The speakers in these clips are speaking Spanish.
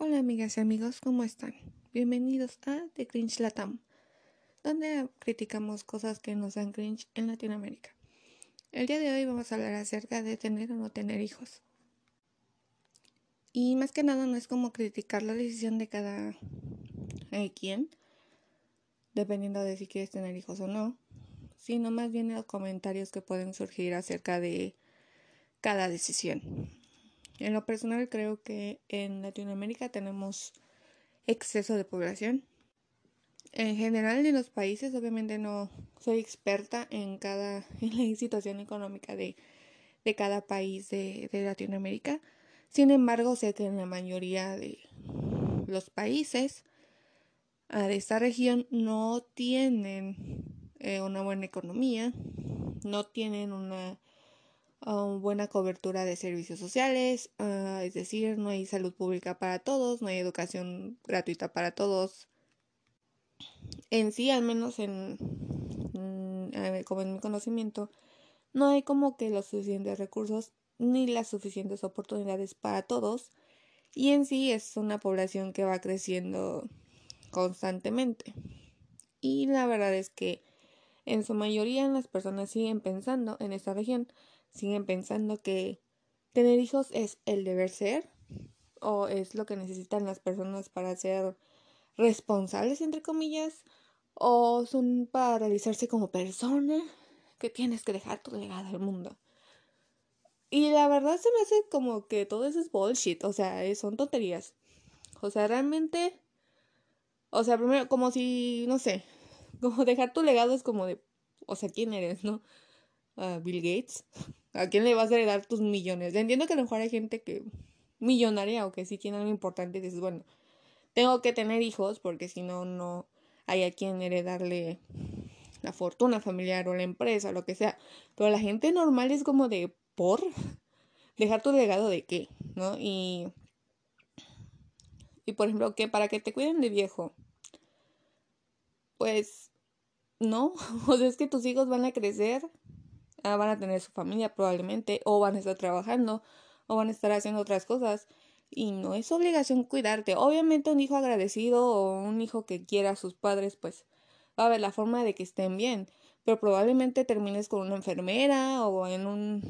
Hola amigas y amigos, ¿cómo están? Bienvenidos a The Cringe Latam, donde criticamos cosas que nos dan cringe en Latinoamérica. El día de hoy vamos a hablar acerca de tener o no tener hijos. Y más que nada no es como criticar la decisión de cada eh, quien, dependiendo de si quieres tener hijos o no, sino más bien los comentarios que pueden surgir acerca de cada decisión. En lo personal creo que en Latinoamérica tenemos exceso de población. En general en los países obviamente no soy experta en cada en la situación económica de, de cada país de, de, Latinoamérica. Sin embargo, sé que en la mayoría de los países ah, de esta región no tienen eh, una buena economía, no tienen una buena cobertura de servicios sociales, uh, es decir, no hay salud pública para todos, no hay educación gratuita para todos. En sí, al menos en, como en mi conocimiento, no hay como que los suficientes recursos ni las suficientes oportunidades para todos. Y en sí es una población que va creciendo constantemente. Y la verdad es que en su mayoría las personas siguen pensando en esta región siguen pensando que tener hijos es el deber ser o es lo que necesitan las personas para ser responsables, entre comillas, o son para realizarse como persona que tienes que dejar tu legado al mundo. Y la verdad se me hace como que todo eso es bullshit, o sea, son tonterías. O sea, realmente, o sea, primero, como si, no sé, como dejar tu legado es como de, o sea, ¿quién eres, no? Bill Gates. ¿A quién le vas a heredar tus millones? Entiendo que a lo mejor hay gente que millonaria o que sí tiene algo importante y dices, bueno, tengo que tener hijos porque si no, no hay a quien heredarle la fortuna familiar o la empresa lo que sea. Pero la gente normal es como de, ¿por? Dejar tu legado de qué, ¿no? Y, y por ejemplo, que para que te cuiden de viejo, pues no, o sea, es que tus hijos van a crecer van a tener su familia probablemente, o van a estar trabajando, o van a estar haciendo otras cosas. Y no es obligación cuidarte. Obviamente un hijo agradecido o un hijo que quiera a sus padres, pues va a ver la forma de que estén bien. Pero probablemente termines con una enfermera o en un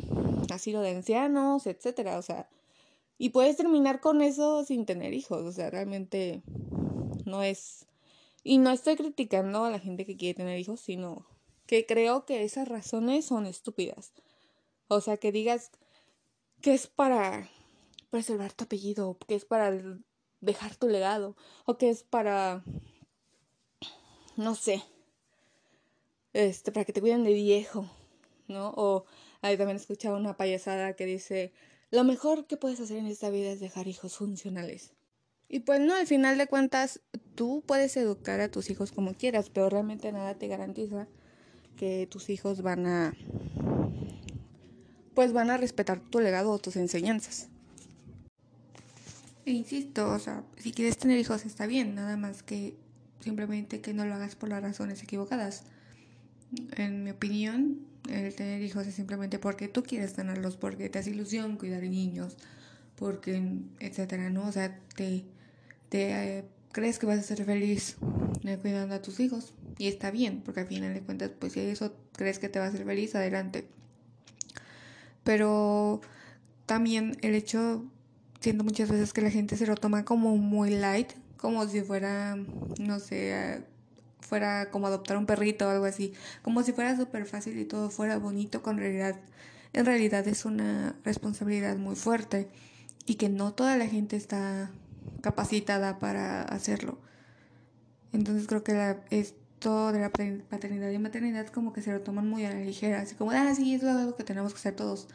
asilo de ancianos, etcétera. O sea, y puedes terminar con eso sin tener hijos. O sea, realmente no es. Y no estoy criticando a la gente que quiere tener hijos, sino que creo que esas razones son estúpidas. O sea, que digas que es para preservar tu apellido, que es para dejar tu legado, o que es para, no sé, este, para que te cuiden de viejo, ¿no? O ahí también he escuchado una payasada que dice, lo mejor que puedes hacer en esta vida es dejar hijos funcionales. Y pues no, al final de cuentas, tú puedes educar a tus hijos como quieras, pero realmente nada te garantiza que tus hijos van a pues van a respetar tu legado o tus enseñanzas. E insisto, o sea, si quieres tener hijos está bien, nada más que simplemente que no lo hagas por las razones equivocadas. En mi opinión, el tener hijos es simplemente porque tú quieres tenerlos, porque te hace ilusión cuidar niños, porque, etcétera, ¿no? O sea, te, te eh, crees que vas a ser feliz eh, cuidando a tus hijos, y está bien, porque al final de cuentas, pues si eso crees que te va a hacer feliz, adelante. Pero también el hecho, siento muchas veces que la gente se lo toma como muy light, como si fuera, no sé, fuera como adoptar un perrito o algo así, como si fuera súper fácil y todo fuera bonito, con realidad, en realidad es una responsabilidad muy fuerte y que no toda la gente está capacitada para hacerlo. Entonces creo que la, es, todo de la paternidad y maternidad como que se lo toman muy a la ligera, así como, ah, sí, es algo que tenemos que hacer todos,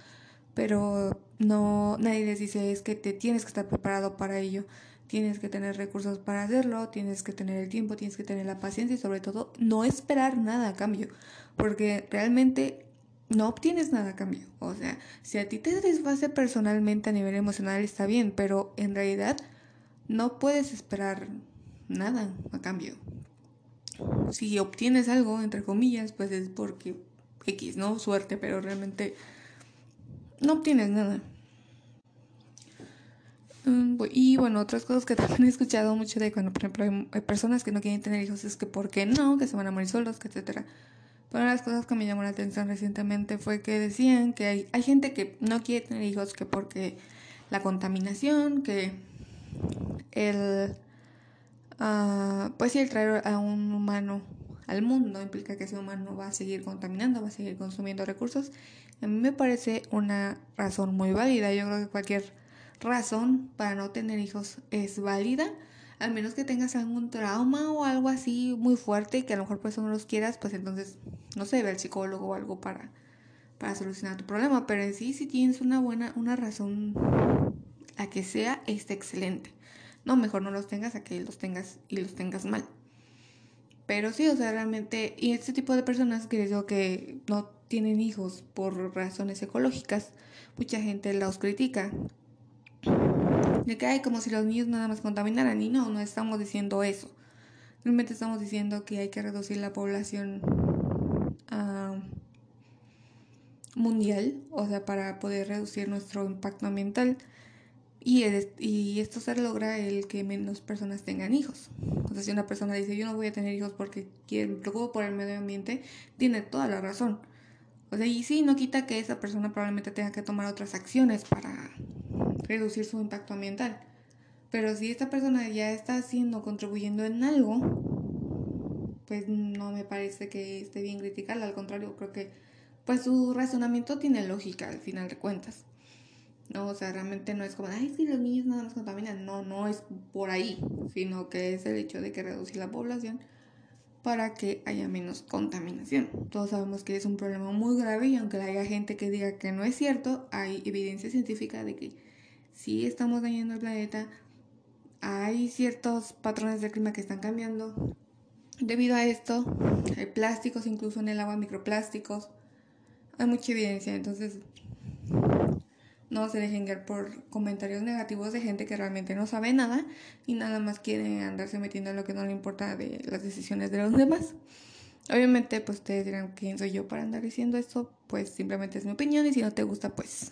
pero no, nadie les dice es que te tienes que estar preparado para ello, tienes que tener recursos para hacerlo, tienes que tener el tiempo, tienes que tener la paciencia y sobre todo no esperar nada a cambio, porque realmente no obtienes nada a cambio, o sea, si a ti te desfase personalmente a nivel emocional está bien, pero en realidad no puedes esperar nada a cambio si obtienes algo, entre comillas, pues es porque X, ¿no? Suerte, pero realmente no obtienes nada. Mm, y bueno, otras cosas que también he escuchado mucho de cuando, por ejemplo, hay personas que no quieren tener hijos, es que ¿por qué no? Que se van a morir solos, que etcétera. Pero una de las cosas que me llamó la atención recientemente fue que decían que hay, hay gente que no quiere tener hijos que porque la contaminación, que el, uh, pues sí, el traer a un humano al mundo implica que ese humano va a seguir contaminando, va a seguir consumiendo recursos. A mí me parece una razón muy válida. Yo creo que cualquier razón para no tener hijos es válida, al menos que tengas algún trauma o algo así muy fuerte que a lo mejor por eso no los quieras, pues entonces, no sé, ve al psicólogo o algo para, para solucionar tu problema. Pero en sí, si tienes una buena, una razón, a que sea, está excelente. No, mejor no los tengas a que los tengas y los tengas mal. Pero sí, o sea, realmente, y este tipo de personas que les digo que no tienen hijos por razones ecológicas, mucha gente los critica. De que hay como si los niños nada más contaminaran. Y no, no estamos diciendo eso. Realmente estamos diciendo que hay que reducir la población mundial, o sea, para poder reducir nuestro impacto ambiental. Y, esto se logra el que menos personas tengan hijos. O sea, si una persona dice yo no voy a tener hijos porque me preocupo por el medio ambiente, tiene toda la razón. O sea, y sí, no quita que esa persona probablemente tenga que tomar otras acciones para reducir su impacto ambiental. Pero si esta persona ya está haciendo, contribuyendo en algo, pues no me parece que esté bien criticarla. Al contrario, creo que pues su razonamiento tiene lógica al final de cuentas. No, o sea, realmente no es como, ay, si los niños nada más contaminan. No, no es por ahí, sino que es el hecho de que reducir la población para que haya menos contaminación. Todos sabemos que es un problema muy grave y aunque haya gente que diga que no es cierto, hay evidencia científica de que si estamos dañando el planeta, hay ciertos patrones del clima que están cambiando. Debido a esto, hay plásticos incluso en el agua, microplásticos. Hay mucha evidencia, entonces no se dejen guiar por comentarios negativos de gente que realmente no sabe nada y nada más quiere andarse metiendo en lo que no le importa de las decisiones de los demás. Obviamente, pues ustedes dirán quién soy yo para andar diciendo esto, pues simplemente es mi opinión y si no te gusta, pues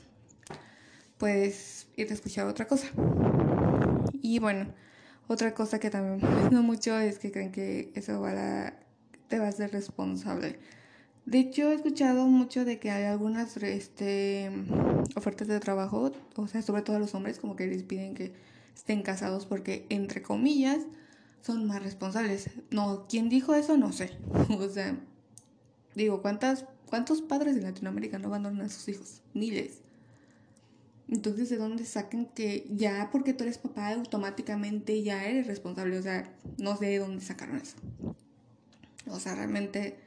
puedes irte a escuchar otra cosa. Y bueno, otra cosa que también me mucho es que creen que eso va a, te va a ser responsable de hecho, he escuchado mucho de que hay algunas este, ofertas de trabajo, o sea, sobre todo a los hombres, como que les piden que estén casados porque, entre comillas, son más responsables. No, ¿quién dijo eso? No sé. o sea, digo, ¿cuántas, ¿cuántos padres en Latinoamérica no abandonan a sus hijos? Miles. Entonces, ¿de dónde sacan que ya porque tú eres papá automáticamente ya eres responsable? O sea, no sé de dónde sacaron eso. O sea, realmente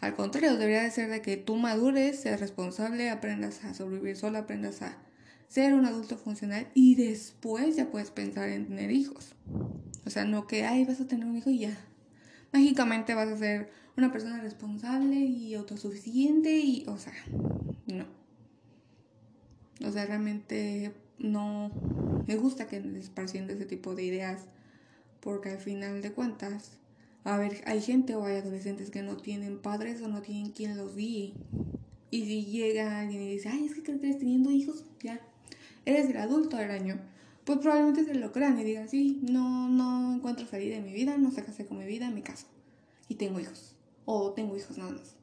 al contrario, debería de ser de que tú madures, seas responsable, aprendas a sobrevivir sola, aprendas a ser un adulto funcional y después ya puedes pensar en tener hijos. O sea, no que, ay, vas a tener un hijo y ya. Mágicamente vas a ser una persona responsable y autosuficiente y, o sea, no. O sea, realmente no me gusta que esparciendo ese tipo de ideas porque al final de cuentas a ver, hay gente o hay adolescentes que no tienen padres o no tienen quien los guíe. Y si llega alguien y dice, ay, es que crees teniendo hijos, ya, eres el adulto del año. Pues probablemente se lo crean y digan, sí, no, no encuentro salida en mi vida, no sé qué hacer con mi vida, me caso. Y tengo hijos. O tengo hijos nada más.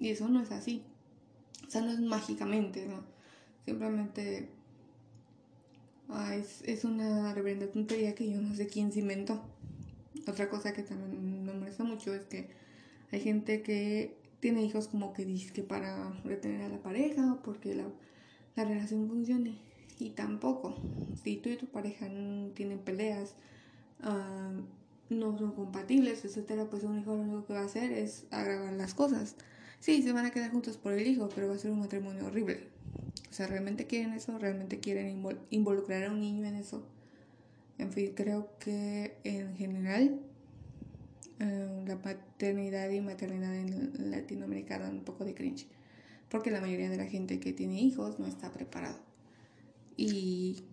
Y eso no es así. O sea, no es mágicamente, ¿no? Simplemente ah, es, es una reverenda tontería que yo no sé quién se inventó. Otra cosa que también me molesta mucho es que hay gente que tiene hijos como que dice que para retener a la pareja o porque la, relación funcione. Y tampoco. Si tú y tu pareja tienen peleas, ah, no son compatibles, etcétera, pues un hijo lo único que va a hacer es agravar las cosas. Sí, se van a quedar juntos por el hijo, pero va a ser un matrimonio horrible. O sea, ¿realmente quieren eso? ¿Realmente quieren involucrar a un niño en eso? En fin, creo que en general eh, la paternidad y maternidad en Latinoamérica dan un poco de cringe, porque la mayoría de la gente que tiene hijos no está preparado. Y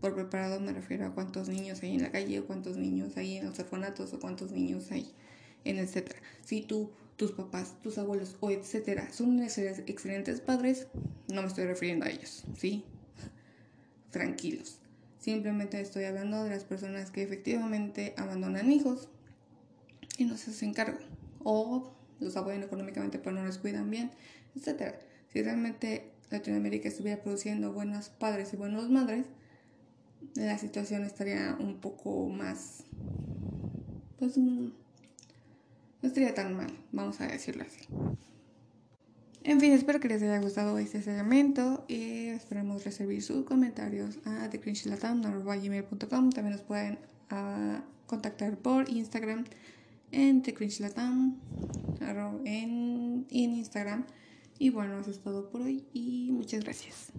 por preparado me refiero a cuántos niños hay en la calle, o cuántos niños hay en los orfanatos, o cuántos niños hay en etcétera. Si tú, tus papás, tus abuelos, o etcétera, son excelentes padres, no me estoy refiriendo a ellos, ¿sí? Tranquilos Simplemente estoy hablando de las personas que efectivamente abandonan hijos y no se hacen cargo. O los apoyan económicamente pero no les cuidan bien, etc. Si realmente Latinoamérica estuviera produciendo buenos padres y buenas madres, la situación estaría un poco más, pues mm, no estaría tan mal, vamos a decirlo así. En fin, espero que les haya gustado este segmento y esperamos recibir sus comentarios a thecringelatam.com. También nos pueden uh, contactar por Instagram en thecringelatam en, en Instagram. Y bueno, eso es todo por hoy y muchas gracias.